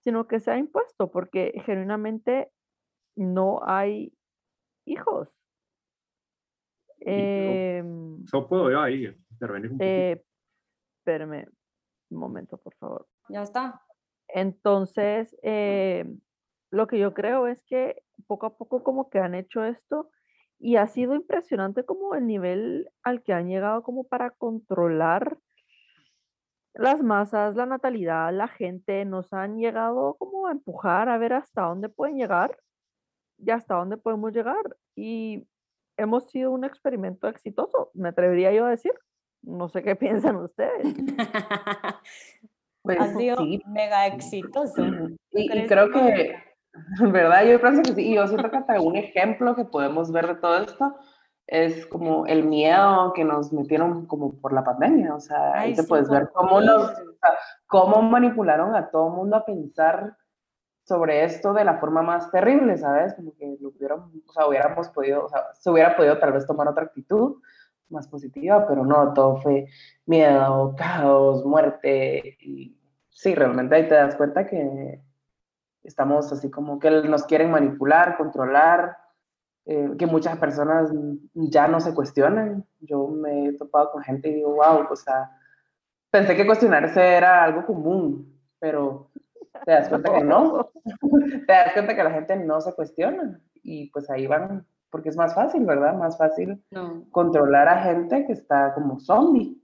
sino que sea impuesto porque genuinamente no hay hijos. Eh, puedo yo ahí intervenir un eh, espérame un momento, por favor. Ya está. Entonces, eh, lo que yo creo es que poco a poco como que han hecho esto y ha sido impresionante como el nivel al que han llegado como para controlar las masas, la natalidad, la gente, nos han llegado como a empujar a ver hasta dónde pueden llegar y hasta dónde podemos llegar. Y hemos sido un experimento exitoso, me atrevería yo a decir. No sé qué piensan ustedes. Pues, ha sido mega exitoso. Y, creo que, ¿verdad? Yo pienso que sí. Y yo siento que hasta un ejemplo que podemos ver de todo esto es como el miedo que nos metieron como por la pandemia. O sea, ahí te puedes ver cómo, nos, cómo manipularon a todo el mundo a pensar sobre esto de la forma más terrible, ¿sabes? Como que lo o sea, hubiéramos podido, o sea, se hubiera podido tal vez tomar otra actitud más positiva, pero no, todo fue miedo, caos, muerte. Y sí, realmente ahí te das cuenta que estamos así como que nos quieren manipular, controlar, eh, que muchas personas ya no se cuestionan. Yo me he topado con gente y digo, wow, o sea, pensé que cuestionarse era algo común, pero te das cuenta que no. te das cuenta que la gente no se cuestiona y pues ahí van, porque es más fácil, ¿verdad? Más fácil controlar a gente que está como zombie.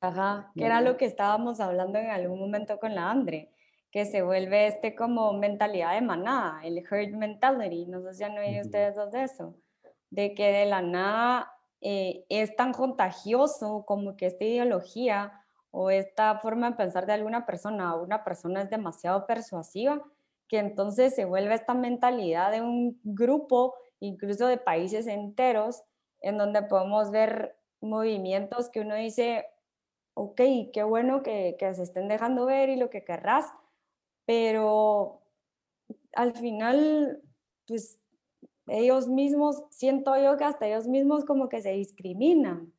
Ajá, que era lo que estábamos hablando en algún momento con la Andre, que se vuelve este como mentalidad de manada, el herd mentality, no sé si han oído ustedes dos de eso, de que de la nada eh, es tan contagioso como que esta ideología o esta forma de pensar de alguna persona o una persona es demasiado persuasiva, que entonces se vuelve esta mentalidad de un grupo, incluso de países enteros, en donde podemos ver movimientos que uno dice, ok, qué bueno que, que se estén dejando ver y lo que querrás, pero al final, pues ellos mismos, siento yo que hasta ellos mismos como que se discriminan.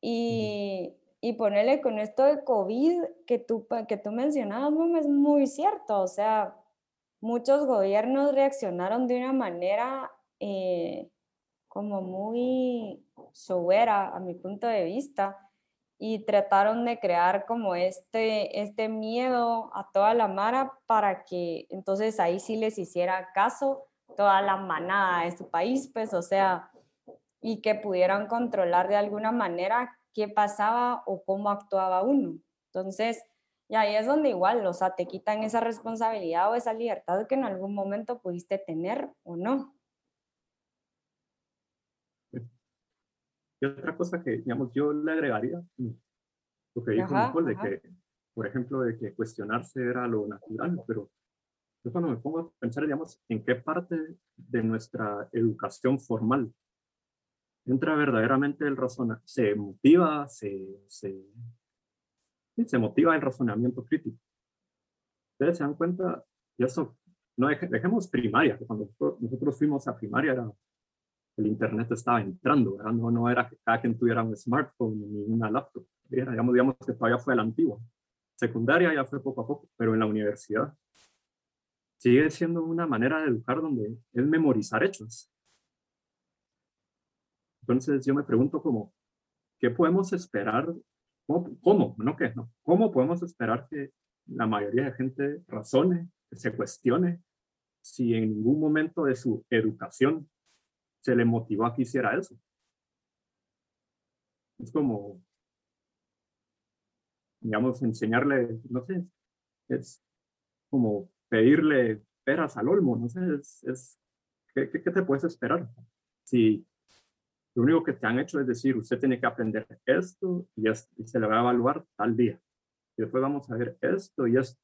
Y, y ponerle con esto de COVID que tú, que tú mencionabas, es muy cierto. O sea, muchos gobiernos reaccionaron de una manera eh, como muy sobera a mi punto de vista y trataron de crear como este, este miedo a toda la mara para que entonces ahí sí les hiciera caso toda la manada de su país, pues, o sea, y que pudieran controlar de alguna manera qué pasaba o cómo actuaba uno. Entonces, y ahí es donde igual, o sea, te quitan esa responsabilidad o esa libertad que en algún momento pudiste tener o no. Y otra cosa que, digamos, yo le agregaría, lo que dijo Nicole, de que, por ejemplo, de que cuestionarse era lo natural, pero yo cuando me pongo a pensar, digamos, en qué parte de nuestra educación formal entra verdaderamente el razonamiento, se motiva, se, se, se motiva el razonamiento crítico. Ustedes se dan cuenta, y eso, no dejemos primaria, que cuando nosotros fuimos a primaria era, el internet estaba entrando, ¿verdad? No, no era que cada quien tuviera un smartphone ni una laptop, era, digamos, digamos que todavía fue la antigua. Secundaria ya fue poco a poco, pero en la universidad sigue siendo una manera de educar donde es memorizar hechos. Entonces yo me pregunto cómo, ¿qué podemos esperar? ¿Cómo? cómo no qué? No. ¿Cómo podemos esperar que la mayoría de gente razone, que se cuestione si en ningún momento de su educación se le motivó a que hiciera eso? Es como, digamos, enseñarle, no sé, es como pedirle peras al olmo, no sé, es, ¿qué, ¿qué, te puedes esperar? Si lo único que te han hecho es decir, usted tiene que aprender esto y, y se le va a evaluar tal día. Y después vamos a ver esto y esto.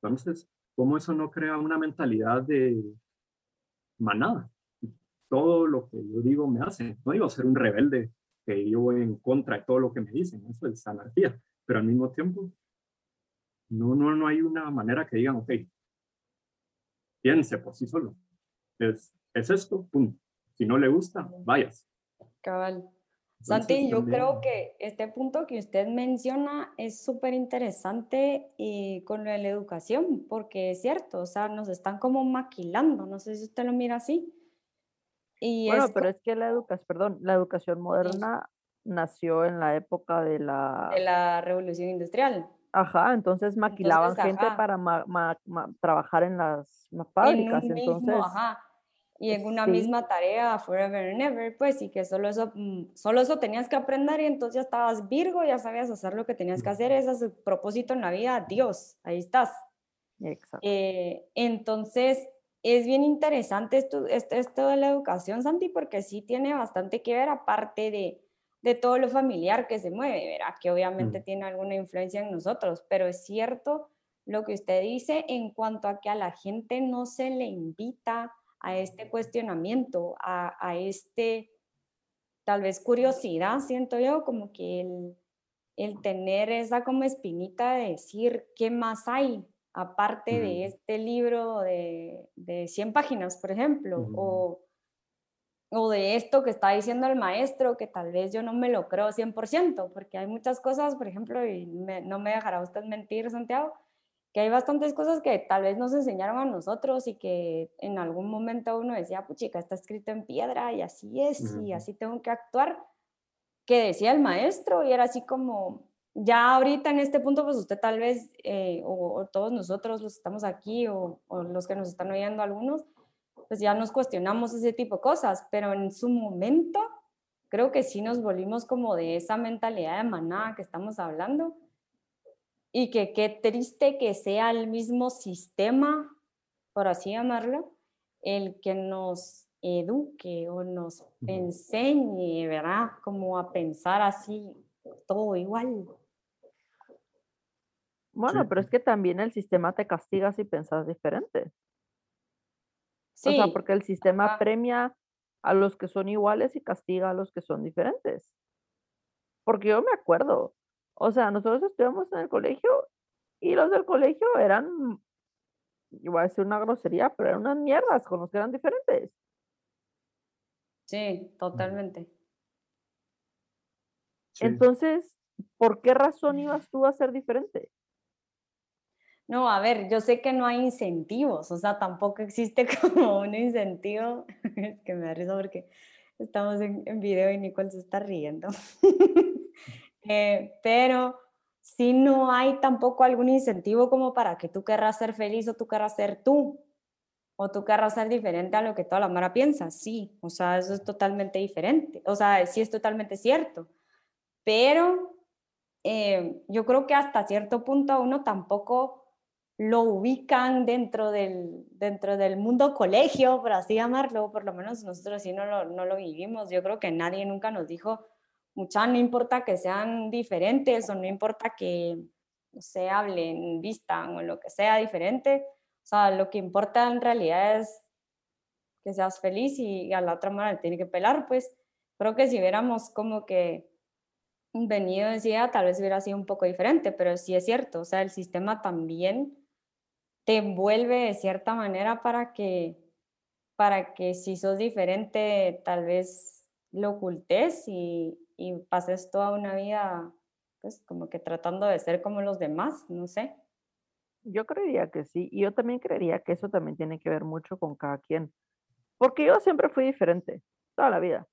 Entonces, ¿cómo eso no crea una mentalidad de manada? Todo lo que yo digo me hace. No digo ser un rebelde que yo voy en contra de todo lo que me dicen, eso es anarquía, pero al mismo tiempo no, no, no hay una manera que digan, ok, piense por sí solo. Es, es esto, pum. Si no le gusta, vayas. Cabal. Santi, yo creo que este punto que usted menciona es súper interesante y con la educación, porque es cierto, o sea, nos están como maquilando, no sé si usted lo mira así. Y bueno, pero es que la educación, perdón, la educación moderna nació en la época de la... De la revolución industrial. Ajá, entonces maquilaban gente para trabajar en las fábricas. En entonces, ajá. Y en una misma tarea, forever and ever, pues, y que solo eso, mm, solo eso tenías que aprender y entonces ya estabas virgo, ya sabías hacer lo que tenías que hacer, ese es el propósito en la vida, Dios, ahí estás. Exacto. Eh, entonces, es bien interesante esto, esto, esto de la educación, Santi, porque sí tiene bastante que ver, aparte de, de todo lo familiar que se mueve, ¿verdad? Que obviamente mm. tiene alguna influencia en nosotros, pero es cierto lo que usted dice en cuanto a que a la gente no se le invita a este cuestionamiento, a, a este, tal vez curiosidad, siento yo, como que el, el tener esa como espinita de decir qué más hay, aparte de este libro de, de 100 páginas, por ejemplo, o o de esto que está diciendo el maestro, que tal vez yo no me lo creo 100%, porque hay muchas cosas, por ejemplo, y no me dejará usted mentir, Santiago, que hay bastantes cosas que tal vez nos enseñaron a nosotros y que en algún momento uno decía, puchica, está escrito en piedra y así es, y así tengo que actuar, que decía el maestro, y era así como, ya ahorita en este punto, pues usted tal vez, eh, o, todos nosotros los que estamos aquí, o, o los que nos están oyendo algunos, pues ya nos cuestionamos ese tipo de cosas, pero en su momento creo que sí nos volvimos como de esa mentalidad de manada que estamos hablando y que qué triste que sea el mismo sistema, por así llamarlo, el que nos eduque o nos enseñe, ¿verdad? Como a pensar así, todo igual. Bueno, pero es que también el sistema te castiga si pensas diferente. O sea, porque el sistema premia a los que son iguales y castiga a los que son diferentes. Porque yo me acuerdo, o sea, nosotros estudiamos en el colegio y los del colegio eran, iba a decir una grosería, pero eran unas mierdas con los que eran diferentes. Sí, totalmente. Entonces, ¿por qué razón ibas tú a ser diferente? No, a ver, yo sé que no hay incentivos, o sea, tampoco existe como un incentivo. Es que me da risa porque estamos en, video y Nicole se está riendo. Eh, pero si no hay tampoco algún incentivo como para que tú querrás ser feliz o tú querrás ser tú, o tú querrás ser diferente a lo que toda la Mara piensa, sí, o sea, eso es totalmente diferente, o sea, sí es totalmente cierto, pero eh, yo creo que hasta cierto punto uno tampoco lo ubican dentro del, dentro del mundo colegio, por así llamarlo, por lo menos nosotros así no lo, no lo vivimos. Yo creo que nadie nunca nos dijo, mucha, no importa que sean diferentes o no importa que, se hablen, vistan o lo que sea diferente, O sea, lo que importa en realidad es que seas feliz y, a la otra mano le tiene que pelar, pues creo que si hubiéramos como que venido de esa tal vez hubiera sido un poco diferente, pero sí es cierto, o sea, el sistema también te envuelve de cierta manera para que, para que si sos diferente, tal vez lo ocultes y, y pases toda una vida, pues como que tratando de ser como los demás, no sé. Yo creería que sí, y yo también creería que eso también tiene que ver mucho con cada quien, porque yo siempre fui diferente, toda la vida,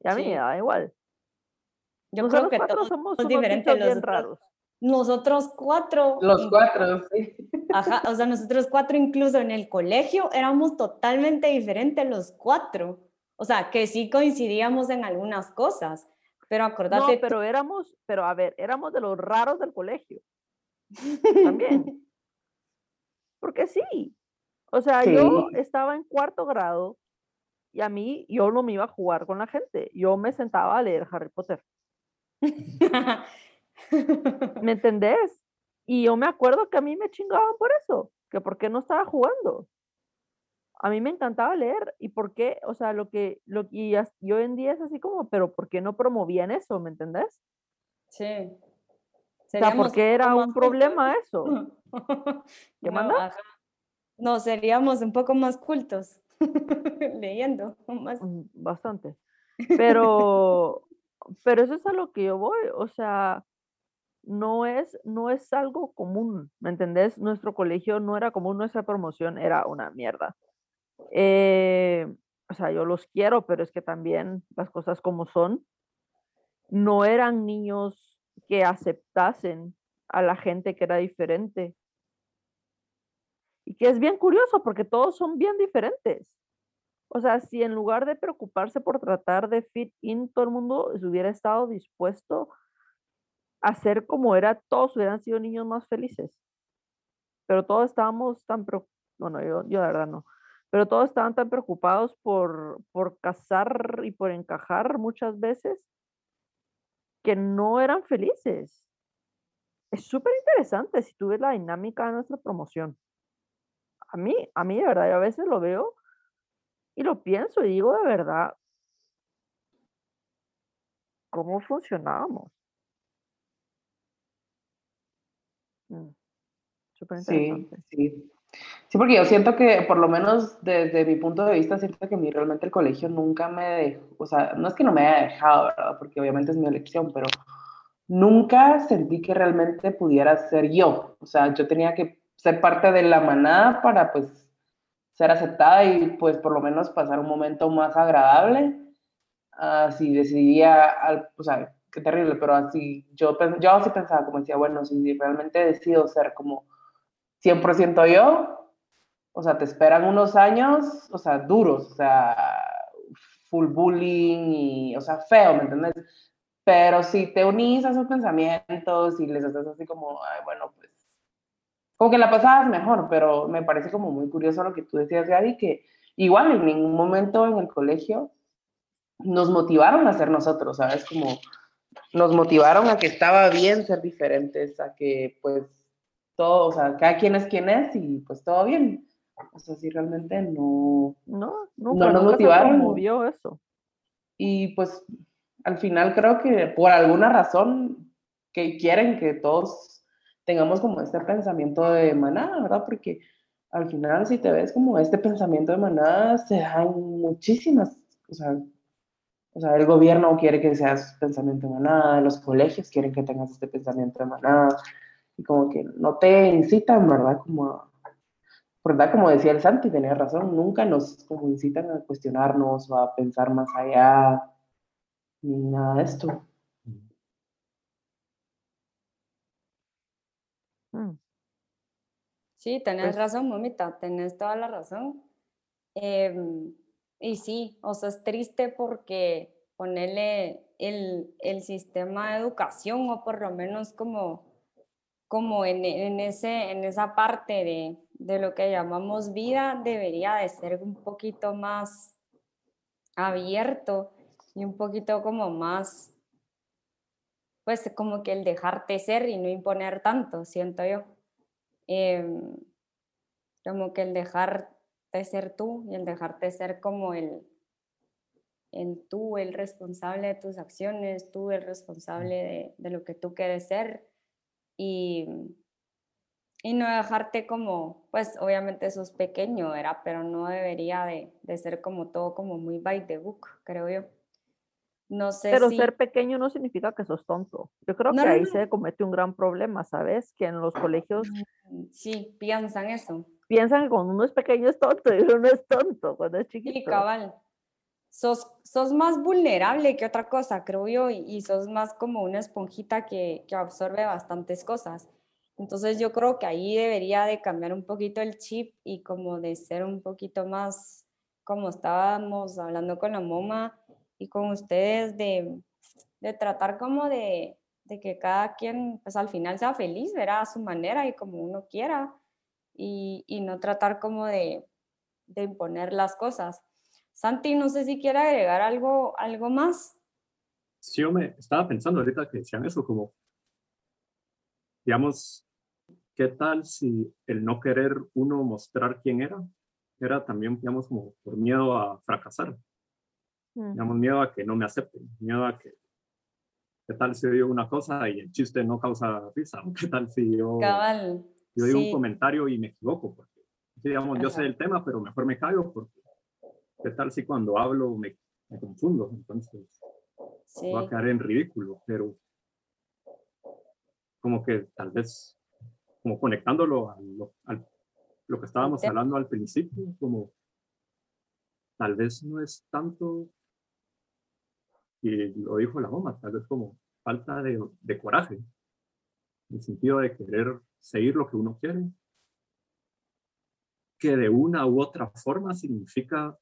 y a mí me da igual. Yo creo que todos somos diferentes, los raros. Nosotros cuatro. Los cuatro, sí. Ajá, o sea, nosotros cuatro incluso en el colegio éramos totalmente diferentes los cuatro. O sea, que sí coincidíamos en algunas cosas, pero acordate. No, pero éramos, pero a ver, éramos de los raros del colegio. También. Porque sí. O sea, yo estaba en cuarto grado y a mí, yo no me iba a jugar con la gente. Yo me sentaba a leer Harry Potter. ¿Me entendés? Y yo me acuerdo que a mí me chingaban por eso, que por qué no estaba jugando. A mí me encantaba leer y por qué, o sea, lo que, lo, y yo en día es así como, pero ¿por qué no promovían eso? ¿Me entendés? Sí. O sea, ¿por qué era un problema eso? ¿Qué no, manda? No, seríamos un poco más cultos leyendo. Más. Mm, bastante. Pero, pero eso es a lo que yo voy, o sea, no es, no es algo común, ¿me entendés? Nuestro colegio no era común, nuestra promoción era una mierda. Eh, o sea, yo los quiero, pero es que también las cosas como son, no eran niños que aceptasen a la gente que era diferente. Y que es bien curioso porque todos son bien diferentes. O sea, si en lugar de preocuparse por tratar de fit in, todo el mundo hubiera estado dispuesto a ser como era, todos hubieran sido niños más felices. Pero todos estábamos tan preocupados, bueno, yo, yo verdad no, pero todos estaban tan preocupados por, por casar y por encajar muchas veces que no eran felices. Es súper interesante si tú ves la dinámica de nuestra promoción. A mí, a mí de verdad, yo a veces lo veo y lo pienso y digo de verdad, ¿cómo funcionábamos? Mm, sí, sí. Sí, porque yo siento que, por lo menos desde mi punto de vista, siento que a mí realmente el colegio nunca me dejó, o sea, no es que no me haya dejado, ¿verdad? Porque obviamente es mi elección, pero nunca sentí que realmente pudiera ser yo. O sea, yo tenía que ser parte de la manada para, pues, ser aceptada y pues por lo menos pasar un momento más agradable. Así si decidía, o sea, qué terrible, pero así yo, yo así pensaba, como decía, bueno, si realmente decido ser como 100% yo, o sea, te esperan unos años, o sea, duros, o sea, full bullying y, o sea, feo, ¿me entiendes? Pero si te unís a esos pensamientos y les haces así como, ay, bueno, pues como que la pasabas mejor, pero me parece como muy curioso lo que tú decías, Gaby, que igual en ningún momento en el colegio nos motivaron a ser nosotros, ¿sabes? Como nos motivaron a que estaba bien ser diferentes, a que pues todo, o sea, cada quien es quien es y pues todo bien. O sea, sí, realmente no, no, nunca, no nos motivaron. Se eso. Y pues al final creo que por alguna razón que quieren que todos tengamos como este pensamiento de manada, ¿verdad? Porque al final si te ves como este pensamiento de manada, se dan muchísimas, o sea, o sea, el gobierno quiere que seas pensamiento de manada, los colegios quieren que tengas este pensamiento de manada, y como que no te incitan, ¿verdad? Como ¿verdad? Como decía el Santi, tenía razón, nunca nos como incitan a cuestionarnos o a pensar más allá, ni nada de esto. Mm. Sí, tenés pues razón, mamita, tenés toda la razón. Em, y sí, o sea, es triste porque ponerle el, el, sistema de educación o por lo menos como, como en, en, ese, en esa parte de, de lo que llamamos vida debería de ser un poquito más abierto y un poquito como más pues como que el dejarte ser y no imponer tanto, siento yo. Em, como que el dejarte ser tú y el dejarte ser como el, el tú, el responsable de tus acciones, tú el responsable de, de lo que tú quieres ser y, y no dejarte como, pues obviamente sos pequeño, ¿verdad? Pero no debería de, de ser como todo como muy by the book, creo yo. No sé Pero si... ser pequeño no significa que sos tonto. Yo creo No, que no, ahí no. se comete un gran problema, ¿sabes? Que en los colegios Mm, Sí, piensan eso. Piensan que cuando uno es pequeño es tonto y uno no es tonto cuando es Sí, chiquito. cabal. Sos, sos más vulnerable que otra cosa, creo yo, y, y sos más como una esponjita que, que absorbe bastantes cosas. Entonces yo creo que ahí debería de cambiar un poquito el chip y como de ser un poquito más, como estábamos hablando con la MoMA y con ustedes, de, de tratar como de, de que cada quien, pues al final sea feliz, verá a su manera y como uno quiera, y, y no tratar como de, de imponer las cosas. Santi, no sé si quiere agregar algo, algo más. Sí, yo me estaba pensando ahorita que decían eso, como, digamos, ¿qué tal si el no querer uno mostrar quién era, era también, digamos, como por miedo a fracasar, Mm. digamos, miedo a que no me acepten, miedo a que, ¿qué tal si yo digo una cosa y el chiste no causa risa? ¿O ¿Qué tal si yo, Cabal. Yo digo sí, un comentario y me equivoco? Porque, sí, digamos, yo sé Ajá. el tema, pero mejor me callo porque, ¿qué tal si cuando hablo me, me confundo? Entonces, sí, va a quedar en ridículo, pero como que tal vez, como conectándolo a lo, al- lo que estábamos tema. hablando al principio, como tal vez no es tanto, y lo dijo la mamá, tal vez como falta de, de coraje, en el sentido de querer seguir lo que uno quiere, que de una u otra forma significa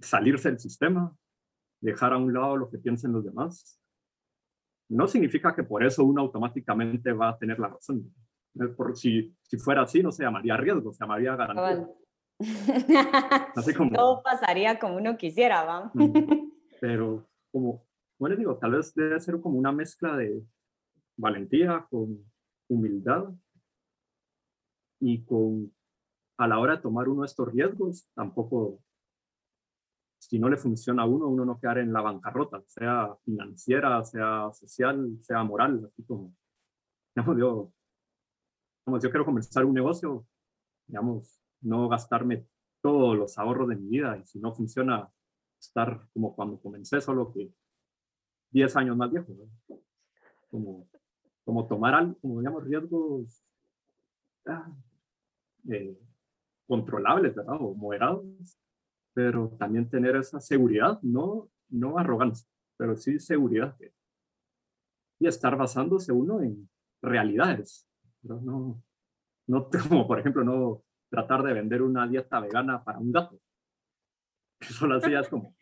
salirse del sistema, dejar a un lado lo que piensen los demás. No significa que por eso uno automáticamente va a tener la razón. Por, si, si fuera así, no se llamaría riesgo, se llamaría garantía. Así como, Todo pasaría como uno quisiera, ¿va? Pero como, bueno, digo, tal vez debe ser como una mezcla de valentía con humildad y con, a la hora de tomar uno de estos riesgos, tampoco, si no le funciona a uno, uno no quedar en la bancarrota, sea financiera, sea social, sea moral, así como, digamos, yo, digamos, yo quiero comenzar un negocio, digamos, no gastarme todos los ahorros de mi vida y si no funciona, estar como cuando comencé, solo que 10 años más viejo, ¿no? como, como tomar como digamos, riesgos ah, eh, controlables, ¿verdad? O moderados, pero también tener esa seguridad, no, no arrogancia, pero sí seguridad. y estar basándose uno en realidades. No, no como por ejemplo, no tratar de vender una dieta vegana para un gato. Eso lo hacía es como,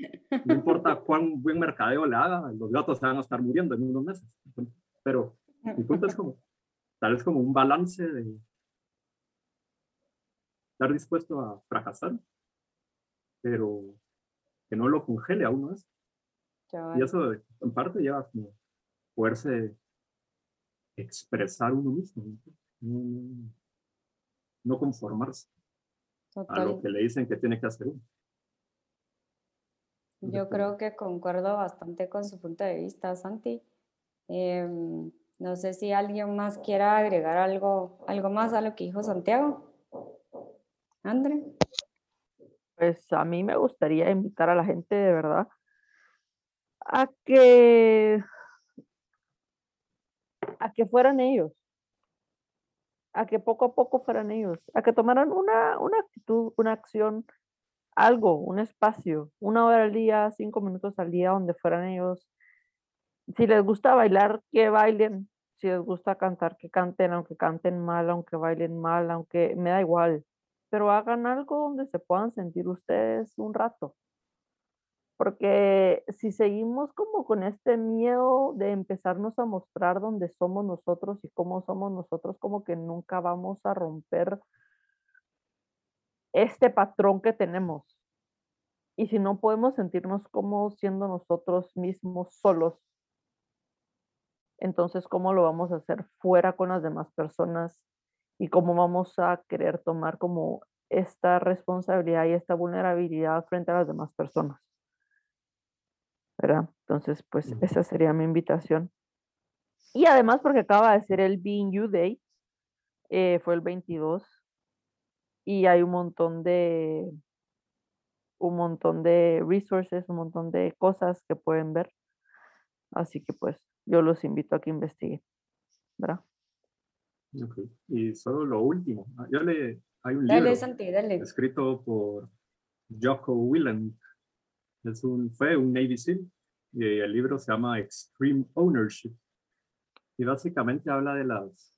no importa cuán buen mercadeo le haga, los gatos se van a estar muriendo en unos meses. Pero mi punto es como, tal vez como un balance de estar dispuesto a fracasar, pero que no lo congele a uno eso. Y eso en parte lleva como poderse expresar uno mismo, ¿no? conformarse a lo que le dicen que tiene que hacer uno. Yo creo que concuerdo bastante con su punto de vista, Santi. Em, no sé si alguien más quiera agregar algo, algo más a lo que dijo Santiago. André. Pues a mí me gustaría invitar a la gente de verdad a que a que fueran ellos, a que poco a poco fueran ellos, a que tomaran una, una actitud, una acción, algo, un espacio, una hora al día, cinco minutos al día, donde fueran ellos. Si les gusta bailar, que bailen. Si les gusta cantar, que canten, aunque canten mal, aunque bailen mal, aunque me da igual pero hagan algo donde se puedan sentir ustedes un rato. Porque si seguimos como con este miedo de empezarnos a mostrar dónde somos nosotros y cómo somos nosotros, como que nunca vamos a romper este patrón que tenemos. Y si no podemos sentirnos como siendo nosotros mismos solos, entonces ¿cómo lo vamos a hacer fuera con las demás personas y cómo vamos a querer tomar como esta responsabilidad y esta vulnerabilidad frente a las demás personas. ¿Verdad? Entonces, pues esa sería mi invitación. Y además porque acaba de ser el Being You Day, eh, fue el 22, y hay un montón de un montón de resources, un montón de cosas que pueden ver. Así que pues yo los invito a que investiguen. ¿Verdad? Y solo lo último. Ah, yo le, hay un libro escrito por Jocko Willem. Es un, fue un Navy SEAL y el libro se llama Extreme Ownership. Y básicamente habla de las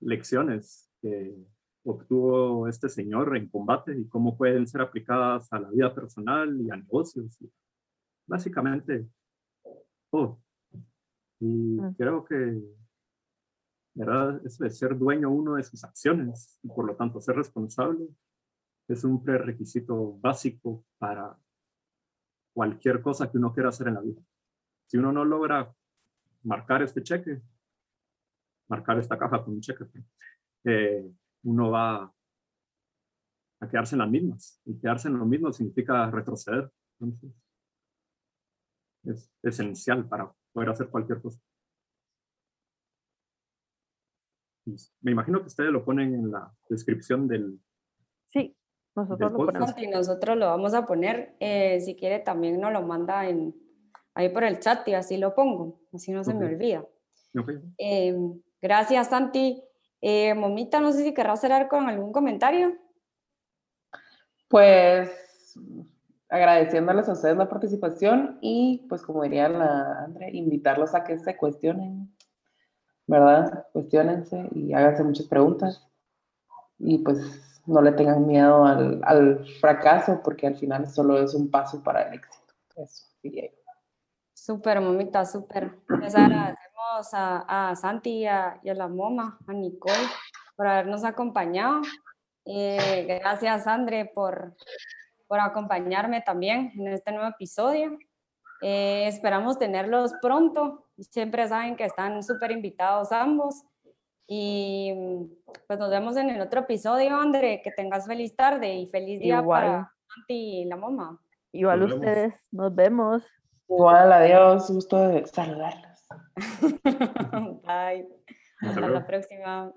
lecciones que obtuvo este señor en combate y cómo pueden ser aplicadas a la vida personal y a negocios. básicamente todo. Y mm. creo que, ¿verdad? Eso de ser dueño uno de sus acciones y por lo tanto ser responsable es un prerequisito básico para cualquier cosa que uno quiera hacer en la vida. Si uno no logra marcar este cheque, marcar esta caja con un cheque, eh, uno va a quedarse en las mismas. Y quedarse en lo mismo significa retroceder. Entonces, es esencial para poder hacer cualquier cosa. Me imagino que ustedes lo ponen en la descripción del... Sí, nosotros lo ponemos. Y nosotros lo vamos a poner. Eh, si quiere, también nos lo manda en, ahí por el chat y así lo pongo. Así no se me olvida. Eh, gracias, Santi. Eh, Momita, no sé si querrás cerrar con algún comentario. Pues agradeciéndoles a ustedes la participación y pues como diría la Andrea, invitarlos a que se cuestionen, ¿verdad? Cuestionense y háganse muchas preguntas y pues no le tengan miedo al, al fracaso porque al final solo es un paso para el éxito. Eso diría yo. Súper, Momita, súper. Les a, Santi y a, la Moma, a Nicole, por habernos acompañado. Eh, gracias, André, por, por acompañarme también en este nuevo episodio. Eh, esperamos tenerlos pronto. Siempre saben que están súper invitados ambos. Y pues nos vemos en el otro episodio, André. Que tengas feliz tarde y feliz día para Santi y la Moma. Igual ustedes, nos vemos. Igual, adiós, gusto de saludarlos. Bye. Hasta la próxima.